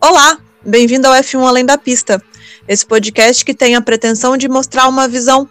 Olá, bem-vindo ao F1 Além da Pista, esse podcast que tem a pretensão de mostrar uma visão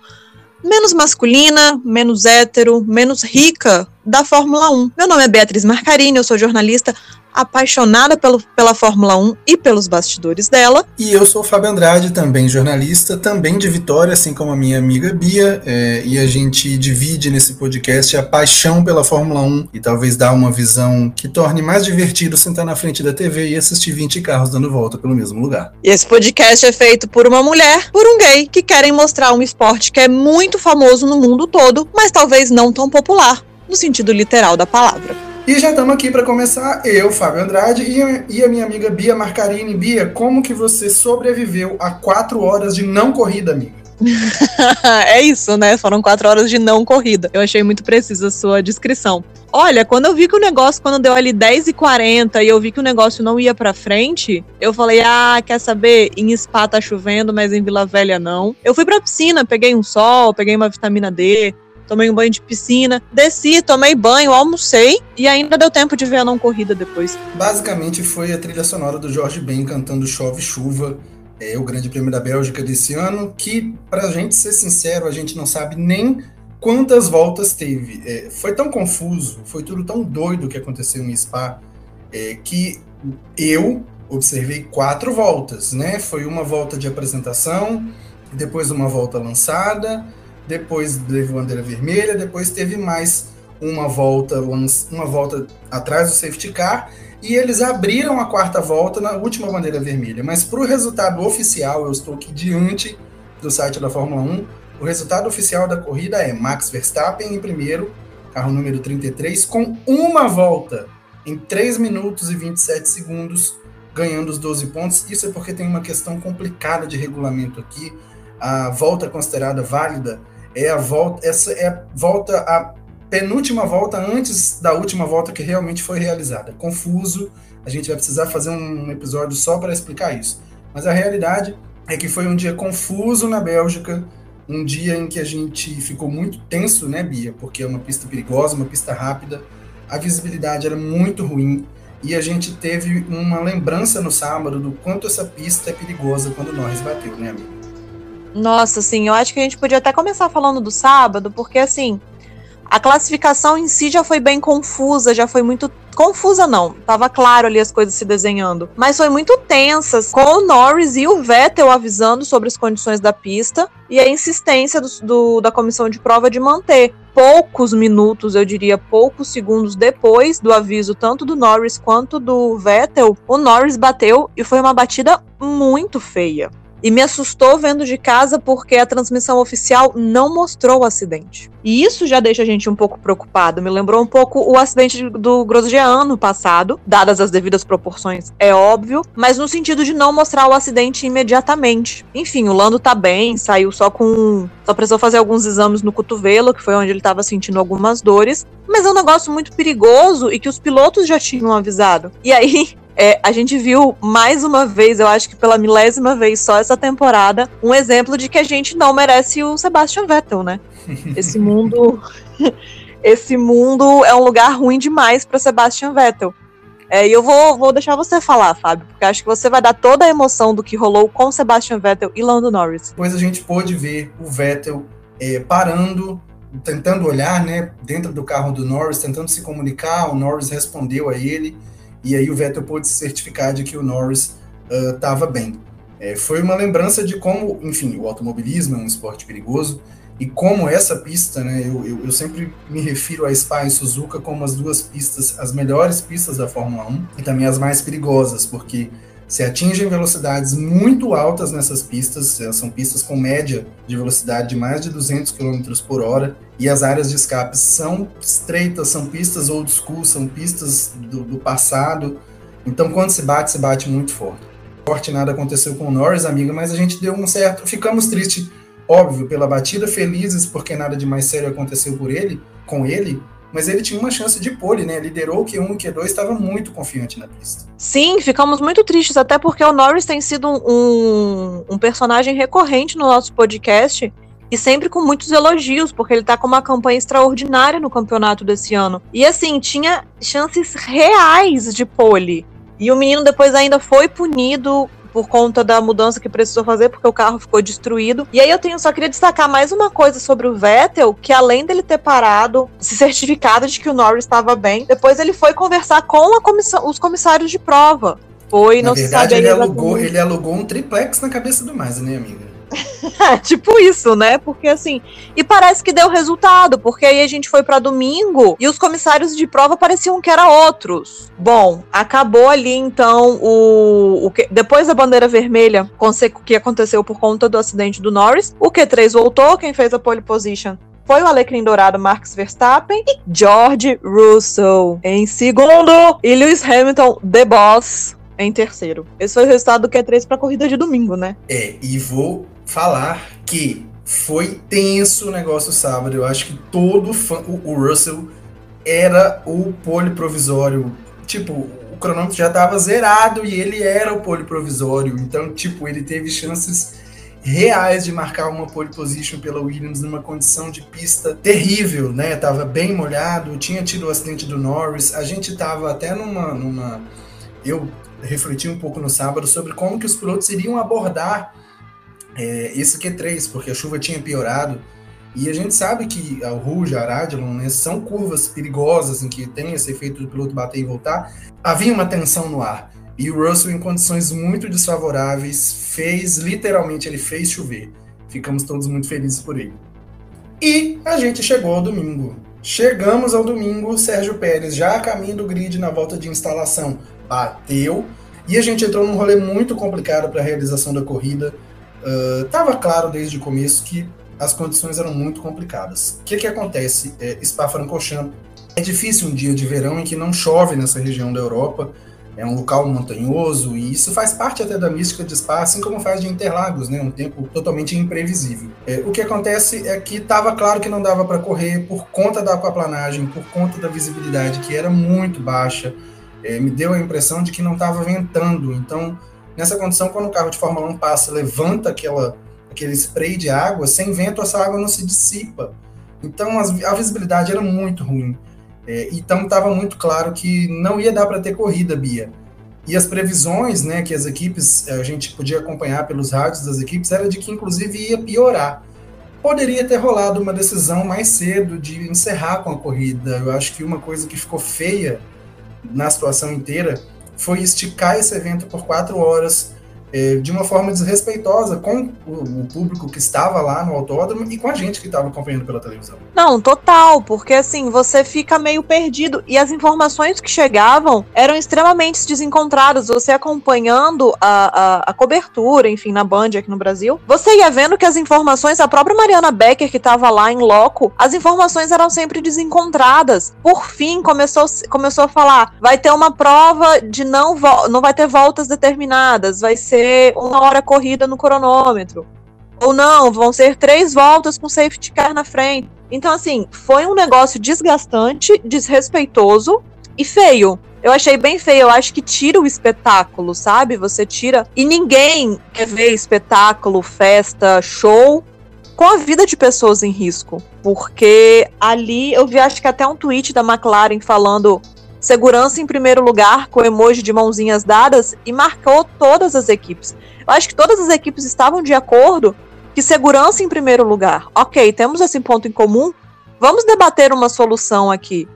menos masculina, menos hétero, menos rica da Fórmula 1. Meu nome é Beatriz Marcarini, eu sou jornalista apaixonada pelo, pela Fórmula 1 e pelos bastidores dela. E eu sou o Fábio Andrade, também jornalista, também de Vitória, assim como a minha amiga Bia, é, e a gente divide nesse podcast a paixão pela Fórmula 1 e talvez dar uma visão que torne mais divertido sentar na frente da TV e assistir 20 carros dando volta pelo mesmo lugar. E esse podcast é feito por uma mulher, por um gay, que querem mostrar um esporte que é muito famoso no mundo todo, mas talvez não tão popular, no sentido literal da palavra. E já estamos aqui para começar, eu, Fábio Andrade, e, a minha amiga Bia Marcarini. Bia, como que você sobreviveu a quatro horas de não corrida, amiga? é isso, né? Foram quatro horas de não corrida. Eu achei muito precisa a sua descrição. Olha, quando eu vi que o negócio, quando deu ali 10 e 40 e eu vi que o negócio não ia pra frente, eu falei, ah, quer saber? Em Spa tá chovendo, mas em Vila Velha não. Eu fui pra piscina, peguei um sol, peguei uma vitamina D, tomei um banho de piscina, desci, tomei banho, almocei e ainda deu tempo de ver a não corrida depois. Basicamente foi a trilha sonora do Jorge Ben cantando Chove Chuva, é o Grande Prêmio da Bélgica desse ano, que, pra gente ser sincero, a gente não sabe nem quantas voltas teve. É, foi tão confuso, foi tudo tão doido que aconteceu em Spa, é, que eu observei quatro voltas, né? Foi uma volta de apresentação, depois uma volta lançada, depois teve bandeira vermelha, depois teve mais uma volta, uma volta atrás do safety car, e eles abriram a quarta volta na última bandeira vermelha. Mas para o resultado oficial, eu estou aqui diante do site da Fórmula 1, o resultado oficial da corrida é Max Verstappen em primeiro, carro número 33, com uma volta em 3 minutos e 27 segundos, ganhando os 12 pontos. Isso é porque tem uma questão complicada de regulamento aqui. A volta considerada válida é a volta, essa é a volta, a penúltima volta antes da última volta que realmente foi realizada. Confuso, a gente vai precisar fazer um episódio só para explicar isso. Mas a realidade é que foi um dia confuso na Bélgica, um dia em que a gente ficou muito tenso, né, Bia? Porque é uma pista perigosa, uma pista rápida, a visibilidade era muito ruim e a gente teve uma lembrança no sábado do quanto essa pista é perigosa quando nós bateu, né, amigo? Nossa, assim, eu acho que a gente podia até começar falando do sábado, porque assim, a classificação em si já foi bem confusa, já foi muito confusa não, tava claro ali as coisas se desenhando, mas foi muito tensas, com o Norris e o Vettel avisando sobre as condições da pista e a insistência do, do, da comissão de prova de manter. Poucos minutos, eu diria poucos segundos depois do aviso tanto do Norris quanto do Vettel, o Norris bateu e foi uma batida muito feia. E me assustou vendo de casa porque a transmissão oficial não mostrou o acidente. E isso já deixa a gente um pouco preocupado. Me lembrou um pouco o acidente do Grosjean ano passado, dadas as devidas proporções, é óbvio, mas no sentido de não mostrar o acidente imediatamente. Enfim, o Lando tá bem, saiu só com. Só precisou fazer alguns exames no cotovelo, que foi onde ele estava sentindo algumas dores. Mas é um negócio muito perigoso e que os pilotos já tinham avisado. E aí, é, a gente viu mais uma vez, eu acho que pela milésima vez só essa temporada, um exemplo de que a gente não merece o Sebastian Vettel, né? Esse mundo. esse mundo é um lugar ruim demais para Sebastian Vettel. É, e eu vou, vou deixar você falar, Fábio, porque acho que você vai dar toda a emoção do que rolou com Sebastian Vettel e Lando Norris. Pois a gente pôde ver o Vettel é, parando, tentando olhar né, dentro do carro do Norris, tentando se comunicar. O Norris respondeu a ele. E aí o Vettel pôde certificar de que o Norris estava uh, bem. É, foi uma lembrança de como, enfim, o automobilismo é um esporte perigoso e como essa pista, né, eu, eu, eu, sempre me refiro a Spa e Suzuka como as duas pistas, as melhores pistas da Fórmula 1 e também as mais perigosas, porque se atingem velocidades muito altas nessas pistas, são pistas com média de velocidade de mais de 200 km por hora, e as áreas de escape são estreitas, são pistas old school, são pistas do, do passado. Então, quando se bate, se bate muito forte. Forte nada aconteceu com o Norris, amiga, mas a gente deu um certo. Ficamos tristes, óbvio, pela batida, felizes porque nada de mais sério aconteceu por ele, com ele, mas ele tinha uma chance de pole, né? Liderou o Q1 e Q2, estava muito confiante na pista. Sim, ficamos muito tristes, até porque o Norris tem sido um, um personagem recorrente no nosso podcast e sempre com muitos elogios, porque ele tá com uma campanha extraordinária no campeonato desse ano. E assim, tinha chances reais de pole. E o menino depois ainda foi punido por conta da mudança que precisou fazer, porque o carro ficou destruído. E aí eu tenho só queria destacar mais uma coisa sobre o Vettel, que além dele ter parado, se certificado de que o Norris estava bem, depois ele foi conversar com comissão, os comissários de prova. Foi, Na não verdade, se sabe ele alugou, ele alugou um triplex na cabeça do mais, né, amiga? tipo isso, né? Porque assim. E parece que deu resultado, porque aí a gente foi para domingo e os comissários de prova pareciam que eram outros. Bom, acabou ali então o. o que, depois da bandeira vermelha, que aconteceu por conta do acidente do Norris, o Q3 voltou, quem fez a pole position foi o Alecrim Dourado Max Verstappen e George Russell em segundo e Lewis Hamilton, The Boss, em terceiro. Esse foi o resultado do Q3 para a corrida de domingo, né? É, e vou falar que foi tenso o negócio sábado. Eu acho que todo fã, o, o Russell era o pole provisório. Tipo, o cronômetro já estava zerado e ele era o pole provisório. Então, tipo, ele teve chances reais de marcar uma pole position pela Williams numa condição de pista terrível, né? Tava bem molhado, tinha tido o acidente do Norris. A gente tava até numa, numa eu refleti um pouco no sábado sobre como que os pilotos iriam abordar é, esse Q3, porque a chuva tinha piorado. E a gente sabe que a Rouge, a Radilon, né, são curvas perigosas em que tem esse efeito do piloto bater e voltar. Havia uma tensão no ar. E o Russell, em condições muito desfavoráveis, fez, literalmente, ele fez chover. Ficamos todos muito felizes por ele. E a gente chegou ao domingo. Chegamos ao domingo, Sérgio Pérez já a caminho do grid na volta de instalação bateu. E a gente entrou num rolê muito complicado para a realização da corrida. Estava uh, claro desde o começo que as condições eram muito complicadas. O que, que acontece? É, Spa-Francorchamps é difícil um dia de verão em que não chove nessa região da Europa. É um local montanhoso e isso faz parte até da mística de Spa, assim como faz de Interlagos, né? Um tempo totalmente imprevisível. É, o que acontece é que estava claro que não dava para correr por conta da aquaplanagem, por conta da visibilidade que era muito baixa. É, me deu a impressão de que não estava ventando. Então, Nessa condição, quando o carro de Fórmula 1 passa, levanta aquela, aquele spray de água, sem vento essa água não se dissipa. Então as, a visibilidade era muito ruim. É, então estava muito claro que não ia dar para ter corrida, Bia. E as previsões né, que as equipes, a gente podia acompanhar pelos rádios das equipes, era de que inclusive ia piorar. Poderia ter rolado uma decisão mais cedo de encerrar com a corrida. Eu acho que uma coisa que ficou feia na situação inteira foi esticar esse evento por quatro horas é, de uma forma desrespeitosa com o, o, público que estava lá no autódromo e com a gente que estava acompanhando pela televisão. Não, total, porque assim, você fica meio perdido e as informações que chegavam eram extremamente desencontradas. Você acompanhando a, a, a cobertura, enfim, na Band aqui no Brasil, você ia vendo que as informações, a própria Mariana Becker que estava lá em loco, as informações eram sempre desencontradas. Por fim, começou, começou a falar, vai ter uma prova de não, não vai ter voltas determinadas, vai ser ser uma hora corrida no cronômetro. Ou não, vão ser três voltas com safety car na frente. Então, assim, foi um negócio desgastante, desrespeitoso e feio. Eu achei bem feio, eu acho que tira o espetáculo, sabe? Você tira. E ninguém quer ver espetáculo, festa, show com a vida de pessoas em risco. Porque ali eu vi, acho que até um tweet da McLaren falando segurança em primeiro lugar, com emoji de mãozinhas dadas, e marcou todas as equipes. Eu acho que todas as equipes estavam de acordo que segurança em primeiro lugar. Ok, temos esse ponto em comum, vamos debater uma solução aqui.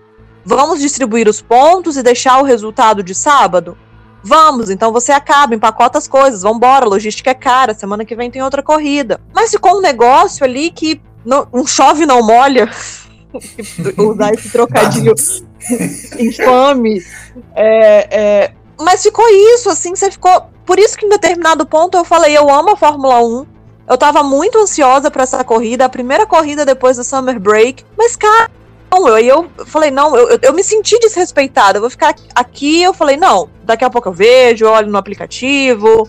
Vamos distribuir os pontos e deixar o resultado de sábado? Vamos, então você acaba, empacota as coisas, vambora, logística é cara, semana que vem tem outra corrida. Mas ficou um negócio ali que não, um chove não molha, usar esse trocadilho infame. É, é, mas ficou isso, assim, você ficou. Por isso que em determinado ponto eu falei, eu amo a Fórmula 1. Eu tava muito ansiosa para essa corrida, a primeira corrida depois do Summer Break. Mas, cara, não, eu, eu falei, não, eu, eu me senti desrespeitada. Eu vou ficar aqui, eu falei, não, daqui a pouco eu vejo, eu olho no aplicativo.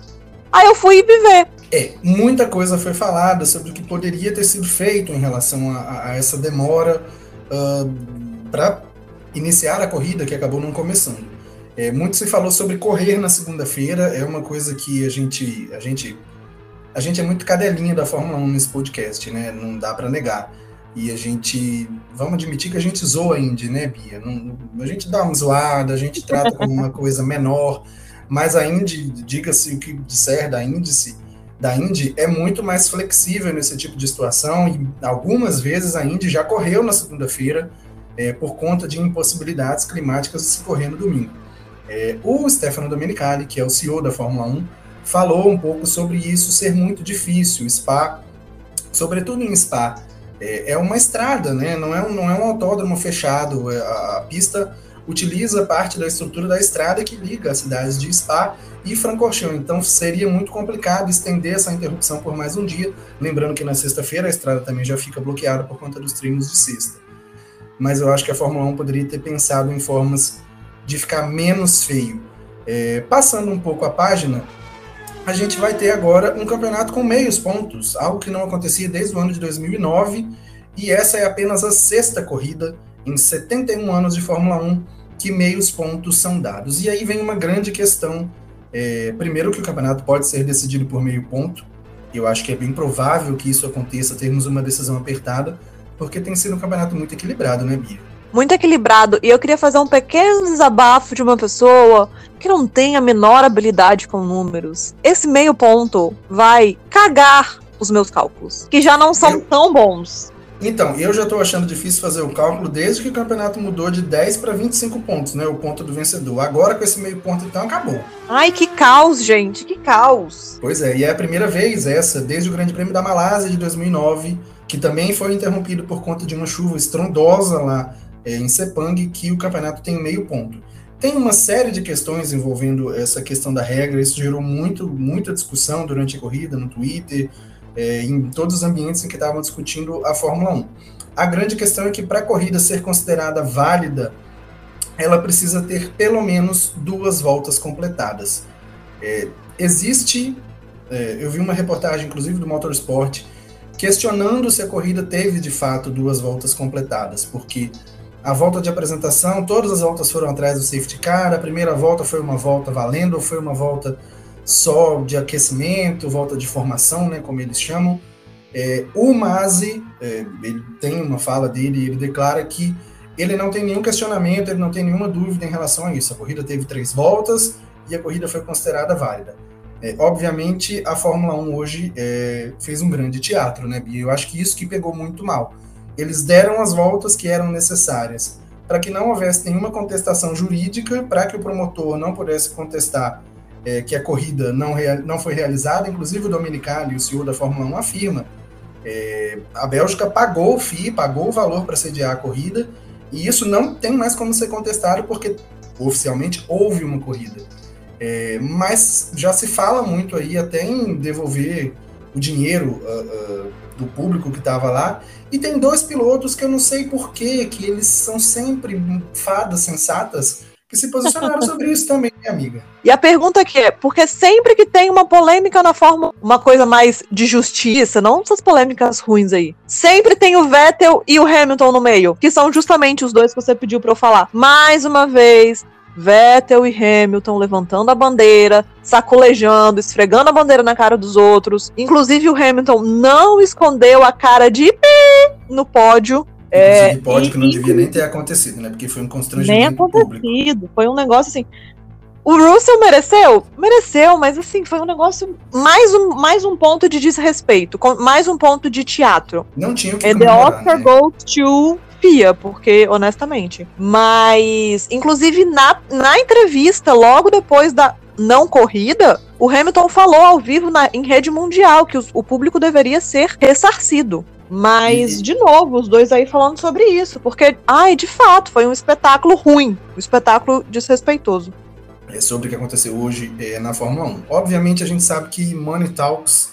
Aí eu fui viver. É, muita coisa foi falada sobre o que poderia ter sido feito em relação a, a essa demora uh, para iniciar a corrida que acabou não começando. É, muito se falou sobre correr na segunda-feira, é uma coisa que a gente, a gente, a gente é muito cadelinha da Fórmula 1 nesse podcast, né? Não dá para negar. e a gente, vamos admitir que a gente zoa a Indy, né, Bia? Não, a gente dá uma zoada, a gente trata como uma coisa menor, mas a Indy, diga-se o que disser da índice, da Indy é muito mais flexível nesse tipo de situação e algumas vezes a Indy já correu na segunda-feira é, por conta de impossibilidades climáticas de se correr no domingo. É, o Stefano Domenicali, que é o CEO da Fórmula 1, falou um pouco sobre isso ser muito difícil. Spa, sobretudo em Spa, é, é uma estrada, né? Não é um, não é um autódromo fechado. É, a, a, pista utiliza parte da estrutura da estrada que liga as cidades de Spa e Francorchamps. Então seria muito complicado estender essa interrupção por mais um dia. Lembrando que na sexta-feira a estrada também já fica bloqueada por conta dos treinos de sexta. Mas eu acho que a Fórmula 1 poderia ter pensado em formas de ficar menos feio. É, passando um pouco a página, a gente vai ter agora um campeonato com meios pontos, algo que não acontecia desde o ano de 2009, e essa é apenas a sexta corrida em 71 anos de Fórmula 1 que meios pontos são dados. E aí vem uma grande questão. É, primeiro, que o campeonato pode ser decidido por meio ponto. Eu acho que é bem provável que isso aconteça, termos uma decisão apertada, porque tem sido um campeonato muito equilibrado, né, Bia? muito equilibrado. E eu queria fazer um pequeno desabafo de uma pessoa que não tem a menor habilidade com números. Esse meio ponto vai cagar os meus cálculos, que já não são eu... tão bons. Então, eu já estou achando difícil fazer o cálculo desde que o campeonato mudou de 10 para 25 pontos, né? O ponto do vencedor. Agora, com esse meio ponto, então, acabou. Ai, que caos, gente, que caos. Pois é, e é a primeira vez essa, desde o Grande Prêmio da Malásia de 2009, que também foi interrompido por conta de uma chuva estrondosa lá é, em Sepang que o campeonato tem meio ponto. Tem uma série de questões envolvendo essa questão da regra, isso gerou muito, muita discussão durante a corrida, no Twitter, é, em todos os ambientes em que estavam discutindo a Fórmula 1. A grande questão é que para a corrida ser considerada válida, ela precisa ter pelo menos duas voltas completadas. É, existe, é, eu vi uma reportagem, inclusive, do Motorsport, questionando se a corrida teve de fato duas voltas completadas, porque a volta de apresentação, todas as voltas foram atrás do safety car. A primeira volta foi uma volta valendo, ou foi uma volta só de aquecimento, volta de formação, né, como eles chamam. É, o Mazi, é, ele tem uma fala dele, ele declara que ele não tem nenhum questionamento, ele não tem nenhuma dúvida em relação a isso. A corrida teve três voltas e a corrida foi considerada válida. É, obviamente, a Fórmula 1 hoje é, fez um grande teatro, né, Bia? Eu acho que isso que pegou muito mal eles deram as voltas que eram necessárias para que não houvesse nenhuma contestação jurídica, para que o promotor não pudesse contestar é, que a corrida não, não foi realizada. Inclusive, o Dominicali, o CEO da Fórmula 1, afirma é, a Bélgica pagou o FII, pagou o valor para sediar a corrida, e isso não tem mais como ser contestado, porque oficialmente houve uma corrida. É, mas já se fala muito aí até em devolver o dinheiro uh, uh, do público que estava lá. E tem dois pilotos que eu não sei porquê, que eles são sempre fadas sensatas, que se posicionaram sobre isso também, minha amiga. E a pergunta é, porque sempre que tem uma polêmica na forma, uma coisa mais de justiça, não essas polêmicas ruins aí, sempre tem o Vettel e o Hamilton no meio, que são justamente os dois que você pediu para eu falar. Mais uma vez, Vettel e Hamilton levantando a bandeira, sacolejando, esfregando a bandeira na cara dos outros. Inclusive, o Hamilton não escondeu a cara de pi no pódio. É, pódio e, que não e, devia nem ter acontecido, né? Porque foi um constrangimento Nem acontecido. Público. Foi um negócio assim. O Russell mereceu? Mereceu, mas assim, foi um negócio. Mais um, mais um ponto de desrespeito, mais um ponto de teatro. Não tinha o que é, The Oscar né? goes to FIA, porque, honestamente. Mas, inclusive, na, na entrevista, logo depois da não corrida, o Hamilton falou ao vivo na, em rede mundial que o público deveria ser ressarcido. Mas, de novo, os dois aí falando sobre isso, porque, ai, de fato, foi um espetáculo ruim, um espetáculo desrespeitoso. É sobre o que aconteceu hoje é, na Fórmula 1. Obviamente, a gente sabe que Money Talks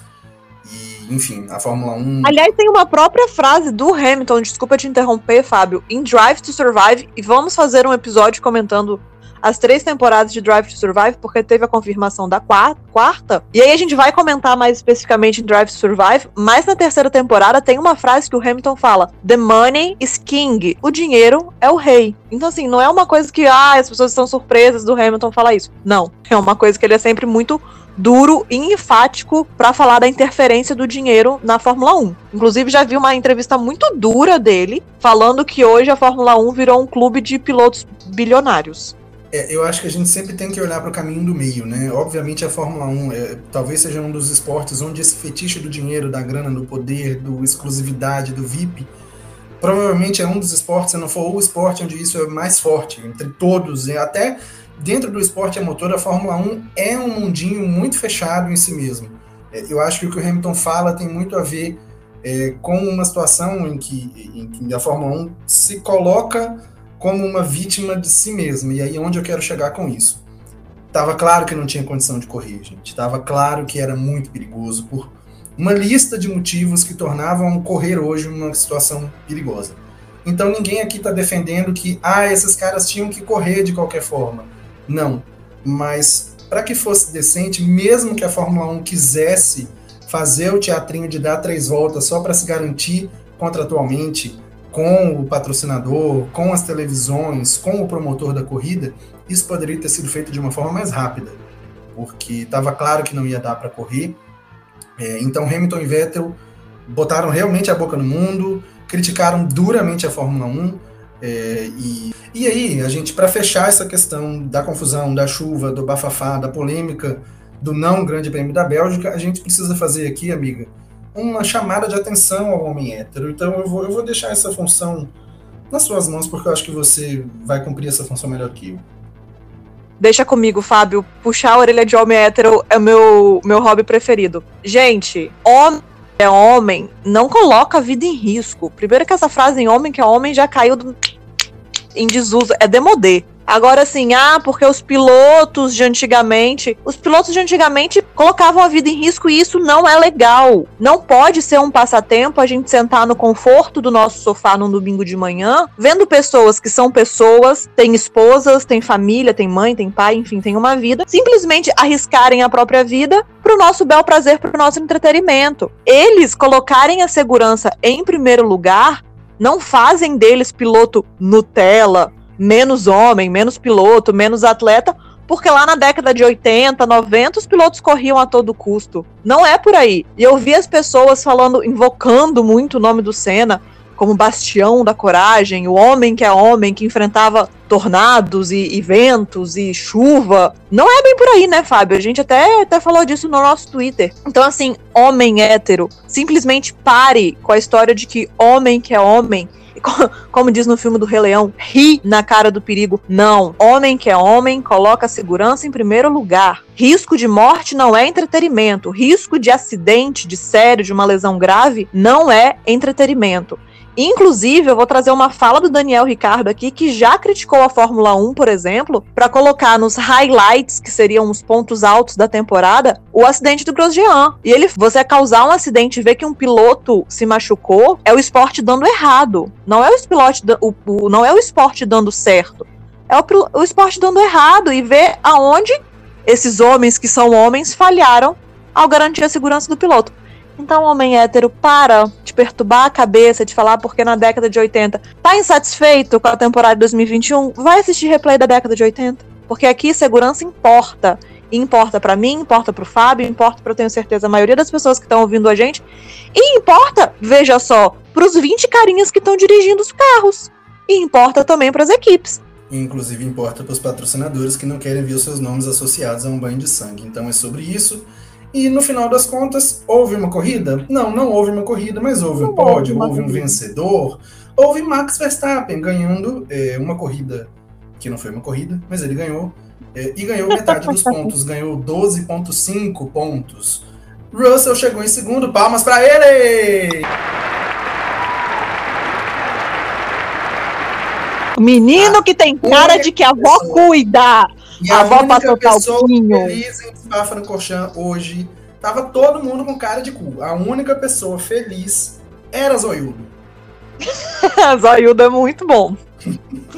enfim, a Fórmula 1. Aliás, tem uma própria frase do Hamilton, desculpa te interromper, Fábio, em Drive to Survive, e vamos fazer um episódio comentando as três temporadas de Drive to Survive, porque teve a confirmação da quarta. E aí a gente vai comentar mais especificamente em Drive to Survive, mas na terceira temporada tem uma frase que o Hamilton fala: The money is king. O dinheiro é o rei. Então, assim, não é uma coisa que ah, as pessoas estão surpresas do Hamilton falar isso. Não. É uma coisa que ele é sempre muito duro e enfático para falar da interferência do dinheiro na Fórmula 1. Inclusive, já vi uma entrevista muito dura dele, falando que hoje a Fórmula 1 virou um clube de pilotos bilionários. É, eu acho que a gente sempre tem que olhar para o caminho do meio, né? Obviamente a Fórmula 1 é, talvez seja um dos esportes onde esse fetiche do dinheiro, da grana, do poder, do exclusividade, do VIP, provavelmente é um dos esportes, se não for o esporte onde isso é mais forte, entre todos, e até dentro do esporte a motor, a Fórmula 1 é um mundinho muito fechado em si mesmo. É, eu acho que o que o Hamilton fala tem muito a ver é, com uma situação em que, em que a Fórmula 1 se coloca como uma vítima de si mesma. E aí onde eu quero chegar com isso? Tava claro que não tinha condição de correr, gente. Tava claro que era muito perigoso por uma lista de motivos que tornavam correr hoje uma situação perigosa. Então ninguém aqui está defendendo que ah, esses caras tinham que correr de qualquer forma. Não. Mas para que fosse decente, mesmo que a Fórmula 1 quisesse fazer o teatrinho de dar três voltas só para se garantir contratualmente com o patrocinador, com as televisões, com o promotor da corrida, isso poderia ter sido feito de uma forma mais rápida, porque estava claro que não ia dar para correr. É, então Hamilton e Vettel botaram realmente a boca no mundo, criticaram duramente a Fórmula 1. É, e, e aí, a gente, para fechar essa questão da confusão, da chuva, do bafafá, da polêmica do não Grande Prêmio da Bélgica, a gente precisa fazer aqui, amiga, uma chamada de atenção ao homem hétero. Então eu vou, eu vou deixar essa função nas suas mãos, porque eu acho que você vai cumprir essa função melhor que eu. Deixa comigo, Fábio. Puxar a orelha de homem hétero é o meu, meu hobby preferido. Gente, homem é homem não coloca a vida em risco. Primeiro que essa frase em homem que é homem já caiu do... em desuso. É demodê. Agora, assim, ah, porque os pilotos de antigamente. Os pilotos de antigamente colocavam a vida em risco e isso não é legal. Não pode ser um passatempo a gente sentar no conforto do nosso sofá num domingo de manhã, vendo pessoas que são pessoas, têm esposas, têm família, têm mãe, têm pai, enfim, têm uma vida, simplesmente arriscarem a própria vida pro nosso bel prazer, pro nosso entretenimento. Eles colocarem a segurança em primeiro lugar não fazem deles piloto Nutella, menos homem, menos piloto, menos atleta, porque lá na década de 80, 90, os pilotos corriam a todo custo. Não é por aí. E eu vi as pessoas falando, invocando muito o nome do Senna como bastião da coragem, o homem que é homem, que enfrentava tornados e, e, ventos e chuva. Não é bem por aí, né, Fábio? A gente até, até falou disso no nosso Twitter. Então, assim, homem hétero, simplesmente pare com a história de que homem que é homem como diz no filme do Rei Leão, ri na cara do perigo. Não. Homem que é homem, coloca a segurança em primeiro lugar. Risco de morte não é entretenimento. Risco de acidente, de sério, de uma lesão grave, não é entretenimento. Inclusive, eu vou trazer uma fala do Daniel Ricardo aqui, que já criticou a Fórmula 1, por exemplo, para colocar nos highlights, que seriam os pontos altos da temporada, o acidente do Grosjean. E ele, você causar um acidente e ver que um piloto se machucou, é o esporte dando errado. Não é o esporte, o, o não é o esporte dando certo. É o, o esporte dando errado e ver aonde esses homens que são homens falharam ao garantir a segurança do piloto. Então, homem hétero, para de perturbar a cabeça, de falar porque na década de 80 tá insatisfeito com a temporada de 2021, vai assistir replay da década de 80. Porque aqui segurança importa. importa para mim, importa para o Fábio, importa para eu tenho certeza a maioria das pessoas que estão ouvindo a gente. E importa, veja só, para os 20 carinhas que estão dirigindo os carros. E importa também para as equipes. Inclusive importa para os patrocinadores que não querem ver os seus nomes associados a um banho de sangue. Então é sobre isso. E no final das contas, houve uma corrida? Não, não houve uma corrida, mas houve não um pódio, houve, um vencedor. Houve Max Verstappen ganhando é, uma corrida, que não foi uma corrida, mas ele ganhou. É, e ganhou metade dos pontos, ganhou 12,5 pontos. Russell chegou em segundo, palmas para ele! Menino que tem cara de que a avó cuida. E a, a avó passou pessoa feliz em Spa hoje, tava todo mundo com cara de cu. A única pessoa feliz era Zoiudo. Zoiudo é muito bom.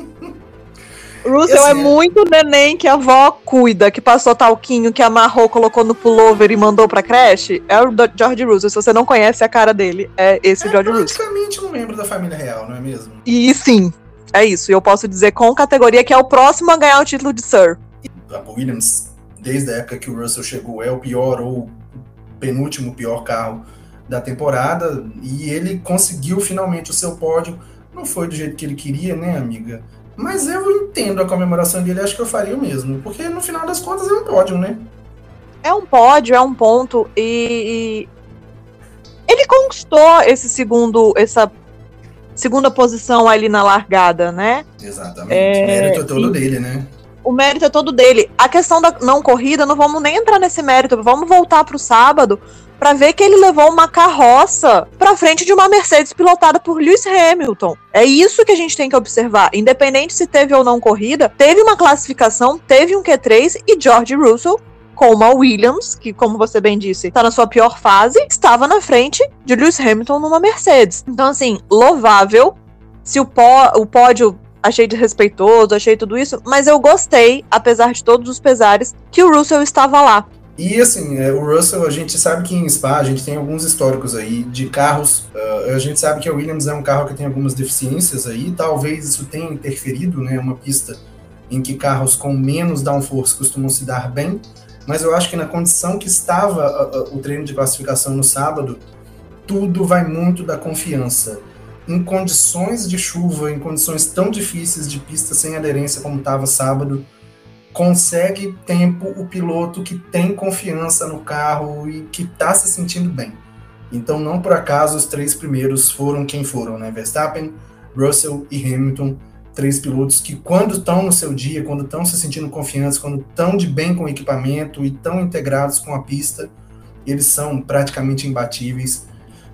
Russell é, é muito neném que a avó cuida, que passou talquinho, que amarrou, colocou no pullover e mandou pra creche. É o George Russell. Se você não conhece a cara dele, é esse é George Russell. praticamente um membro da família real, não é mesmo? E sim, é isso. E eu posso dizer com categoria que é o próximo a ganhar o título de Sir a Williams desde a época que o Russell chegou, é o pior ou penúltimo pior carro da temporada, e ele conseguiu finalmente o seu pódio. Não foi do jeito que ele queria, né, amiga? Mas eu entendo a comemoração dele, acho que eu faria o mesmo, porque no final das contas é um pódio, né? É um pódio, é um ponto, e, ele conquistou esse segundo, essa segunda posição ali na largada, né? Exatamente. É, o mérito é todo e, dele, né? O mérito é todo dele. A questão da não corrida, não vamos nem entrar nesse mérito. Vamos voltar para o sábado para ver que ele levou uma carroça para frente de uma Mercedes pilotada por Lewis Hamilton. É isso que a gente tem que observar. Independente se teve ou não corrida, teve uma classificação, teve um Q3 e George Russell como a Williams, que, como você bem disse, está na sua pior fase, estava na frente de Lewis Hamilton numa Mercedes. Então, assim, louvável. Se o, pó, o pódio achei desrespeitoso, achei tudo isso, mas eu gostei, apesar de todos os pesares, que o Russell estava lá. E assim, é, o Russell, a gente sabe que em Spa a gente tem alguns históricos aí de carros. Uh, a gente sabe que a Williams é um carro que tem algumas deficiências aí, talvez isso tenha interferido, né? Uma pista em que carros com menos downforce costumam se dar bem mas eu acho que na condição que estava o treino de classificação no sábado, tudo vai muito da confiança. Em condições de chuva, em condições tão difíceis de pista sem aderência como estava sábado, consegue tempo o piloto que tem confiança no carro e que está se sentindo bem. Então, não por acaso, os três primeiros foram quem foram, né? Verstappen, Russell e Hamilton três pilotos que, quando estão no seu dia, quando estão se sentindo confiantes, quando estão de bem com o equipamento e estão integrados com a pista, eles são praticamente imbatíveis.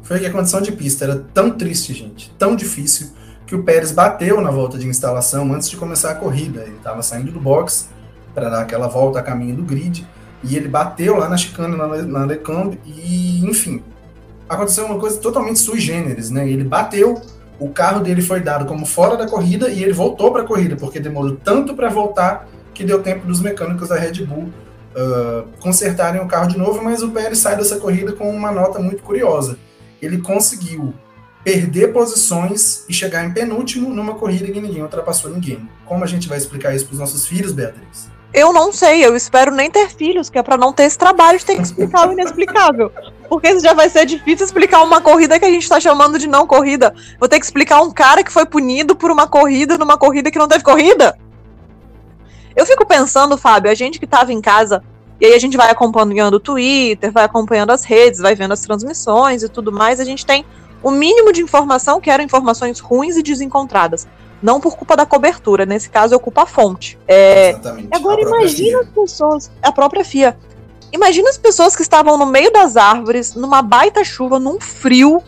Foi que a condição de pista era tão triste, gente, tão difícil, que o Pérez bateu na volta de instalação antes de começar a corrida. Ele estava saindo do box para dar aquela volta a caminho do grid e ele bateu lá na chicana, na, na Lecamp, e enfim, aconteceu uma coisa totalmente sui generis, né? Ele bateu o carro dele foi dado como fora da corrida e ele voltou para a corrida, porque demorou tanto para voltar que deu tempo dos mecânicos da Red Bull uh, consertarem o carro de novo, mas o Pérez sai dessa corrida com uma nota muito curiosa. Ele conseguiu perder posições e chegar em penúltimo numa corrida que ninguém ultrapassou ninguém. Como a gente vai explicar isso para os nossos filhos, Beatriz? Eu não sei, eu espero nem ter filhos, que é para não ter esse trabalho de ter que explicar o inexplicável. Porque já vai ser difícil explicar uma corrida que a gente tá chamando de não corrida. Vou ter que explicar um cara que foi punido por uma corrida numa corrida que não teve corrida. Eu fico pensando, Fábio, a gente que tava em casa, e aí a gente vai acompanhando o Twitter, vai acompanhando as redes, vai vendo as transmissões e tudo mais, a gente tem o mínimo de informação que eram informações ruins e desencontradas. Não por culpa da cobertura, nesse caso eu culpo a fonte. É, Exatamente. Agora imagina as pessoas, a própria FIA. Imagina as pessoas que estavam no meio das árvores, numa baita chuva, num frio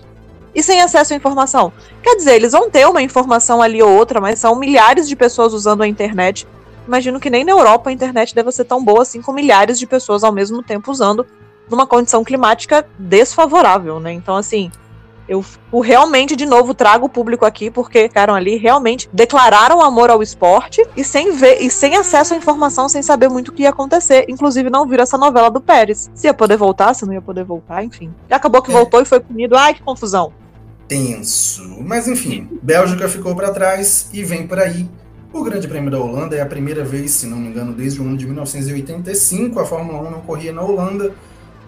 e sem acesso à informação. Quer dizer, eles vão ter uma informação ali ou outra, mas são milhares de pessoas usando a internet. Imagino que nem na Europa a internet deve ser tão boa assim, com milhares de pessoas ao mesmo tempo usando, numa condição climática desfavorável, né? Então, assim, eu realmente, de novo, trago o público aqui, porque ficaram ali, realmente declararam amor ao esporte e sem ver e sem acesso à informação, sem saber muito o que ia acontecer. Inclusive, não viram essa novela do Pérez. Se ia poder voltar, se não ia poder voltar, enfim. E acabou que é. voltou e foi punido. Ai, que confusão. Tenso. Mas enfim, Bélgica ficou para trás e vem por aí. O Grande Prêmio da Holanda é a primeira vez, se não me engano, desde o ano de 1985, a Fórmula 1 não corria na Holanda.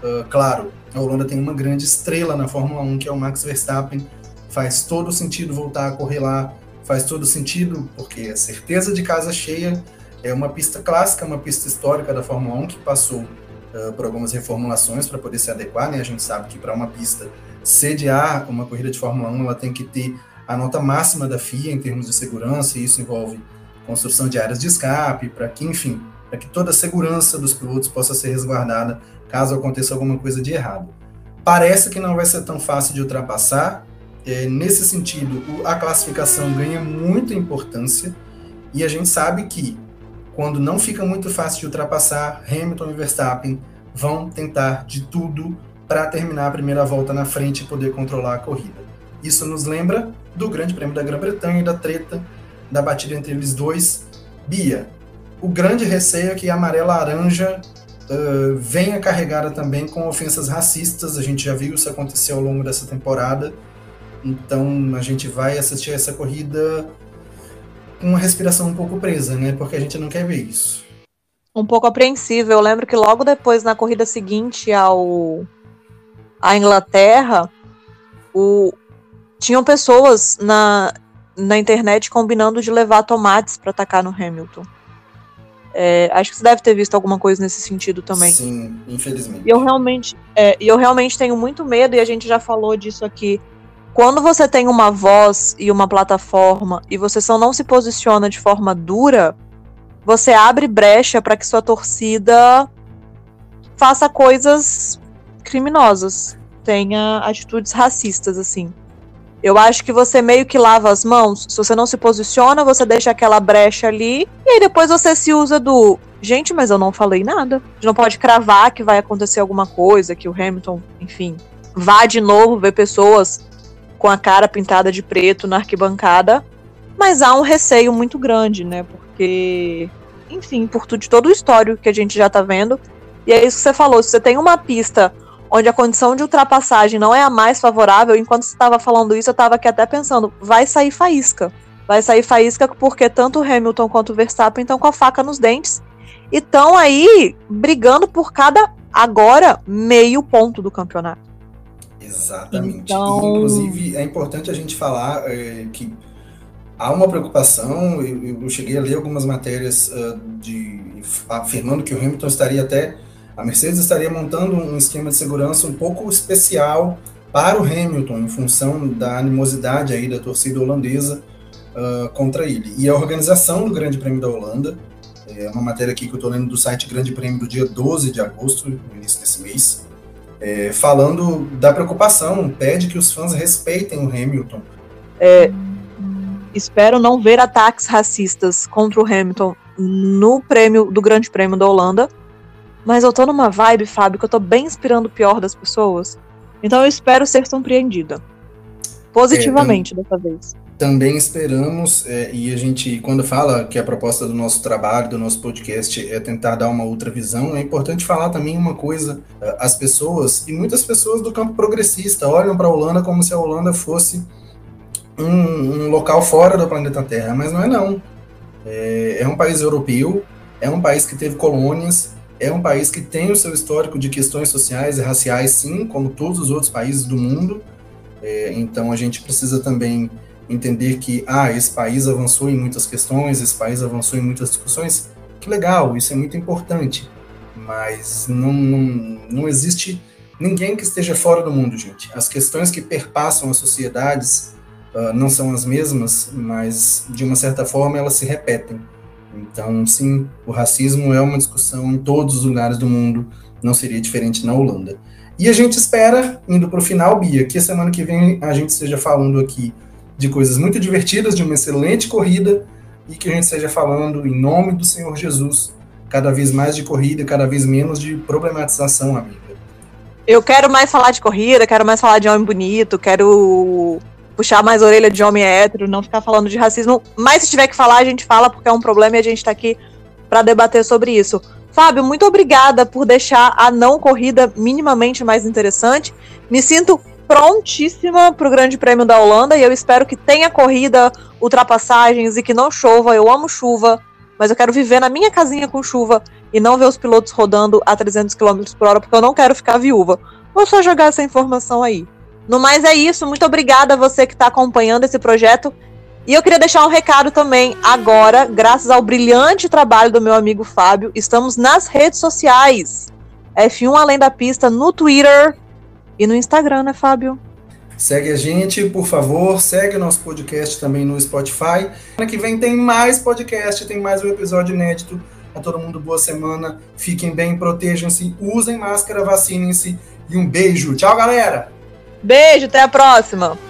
Uh, claro, a Holanda tem uma grande estrela na Fórmula 1, que é o Max Verstappen. Faz todo sentido voltar a correr lá, faz todo sentido, porque a certeza de casa cheia é uma pista clássica, uma pista histórica da Fórmula 1 que passou uh, por algumas reformulações para poder se adequar. Né? A gente sabe que para uma pista sediar uma corrida de Fórmula 1, ela tem que ter a nota máxima da FIA em termos de segurança, e isso envolve construção de áreas de escape, para que, enfim, para que toda a segurança dos pilotos possa ser resguardada caso aconteça alguma coisa de errado. Parece que não vai ser tão fácil de ultrapassar. É, nesse sentido, a classificação ganha muita importância e a gente sabe que quando não fica muito fácil de ultrapassar, Hamilton e Verstappen vão tentar de tudo para terminar a primeira volta na frente e poder controlar a corrida. Isso nos lembra do Grande Prêmio da Grã-Bretanha e da treta da batida entre eles dois. Bia, o grande receio é que a amarela-laranja uh, venha carregada também com ofensas racistas. A gente já viu isso acontecer ao longo dessa temporada. Então a gente vai assistir essa corrida com uma respiração um pouco presa, né? Porque a gente não quer ver isso. um pouco apreensível. Eu lembro que logo depois, na corrida seguinte ao à Inglaterra, o, tinham pessoas na, na internet combinando de levar tomates para atacar no Hamilton. É, acho que você deve ter visto alguma coisa nesse sentido também. Sim, infelizmente. E eu realmente, é, eu realmente tenho muito medo, e a gente já falou disso aqui. Quando você tem uma voz e uma plataforma e você só não se posiciona de forma dura, você abre brecha para que sua torcida faça coisas criminosas, tenha atitudes racistas, assim. Eu acho que você meio que lava as mãos. Se você não se posiciona, você deixa aquela brecha ali. E aí depois você se usa do. Gente, mas eu não falei nada. A gente não pode cravar que vai acontecer alguma coisa, que o Hamilton, enfim, vá de novo ver pessoas com a cara pintada de preto na arquibancada. Mas há um receio muito grande, né? Porque, enfim, por tudo, de todo o histórico que a gente já tá vendo. E é isso que você falou. Se você tem uma pista onde a condição de ultrapassagem não é a mais favorável, enquanto você estava falando isso, eu estava aqui até pensando, vai sair faísca. Vai sair faísca porque tanto o Hamilton quanto o Verstappen estão com a faca nos dentes e estão aí brigando por cada, agora, meio ponto do campeonato. Exatamente. Então... Inclusive, é importante a gente falar é, que há uma preocupação, eu, eu, cheguei a ler algumas matérias uh, de, afirmando que o Hamilton estaria até a Mercedes estaria montando um esquema de segurança um pouco especial para o Hamilton, em função da animosidade aí da torcida holandesa uh, contra ele. E a organização do Grande Prêmio da Holanda, é uma matéria aqui que eu estou lendo do site Grande Prêmio do dia 12 de agosto, no início desse mês, é, falando da preocupação, pede que os fãs respeitem o Hamilton. É, espero não ver ataques racistas contra o Hamilton no prêmio do Grande Prêmio da Holanda, mas eu tô numa vibe, Fábio, que eu tô bem inspirando o pior das pessoas. Então eu espero ser surpreendida. Positivamente é, dessa vez. Também esperamos, é, e a gente, quando fala que a proposta do nosso trabalho, do nosso podcast, é tentar dar uma outra visão, é importante falar também uma coisa: é, as pessoas, e muitas pessoas do campo progressista, olham para a Holanda como se a Holanda fosse um, um, local fora do planeta Terra, mas não é não. É, é um país europeu, é um país que teve colônias, é um país que tem o seu histórico de questões sociais e raciais, sim, como todos os outros países do mundo. É, então a gente precisa também entender que, ah, esse país avançou em muitas questões, esse país avançou em muitas discussões. Que legal, isso é muito importante. Mas não, não, não existe ninguém que esteja fora do mundo, gente. As questões que perpassam as sociedades uh, não são as mesmas, mas de uma certa forma elas se repetem. Então, sim, o racismo é uma discussão em todos os lugares do mundo, não seria diferente na Holanda. E a gente espera, indo para o final, Bia, que a semana que vem a gente esteja falando aqui de coisas muito divertidas, de uma excelente corrida, e que a gente esteja falando, em nome do Senhor Jesus, cada vez mais de corrida, cada vez menos de problematização, amiga. Eu quero mais falar de corrida, quero mais falar de homem bonito, quero puxar mais orelha de homem hétero, não ficar falando de racismo. Mas se tiver que falar, a gente fala, porque é um problema e a gente tá aqui para debater sobre isso. Fábio, muito obrigada por deixar a não corrida minimamente mais interessante. Me sinto prontíssima para o Grande Prêmio da Holanda e eu espero que tenha corrida, ultrapassagens e que não chova. Eu amo chuva, mas eu quero viver na minha casinha com chuva e não ver os pilotos rodando a 300 km por hora, porque eu não quero ficar viúva. Vou só jogar essa informação aí. No mais é isso. Muito obrigada a você que está acompanhando esse projeto. E eu queria deixar um recado também agora, graças ao brilhante trabalho do meu amigo Fábio, estamos nas redes sociais. F1 Além da Pista no Twitter e no Instagram, né, Fábio? Segue a gente, por favor. Segue o nosso podcast também no Spotify. Semana que vem tem mais podcast, tem mais um episódio inédito. A todo mundo, boa semana. Fiquem bem, protejam-se, usem máscara, vacinem-se. E um beijo. Tchau, galera! Beijo, até a próxima!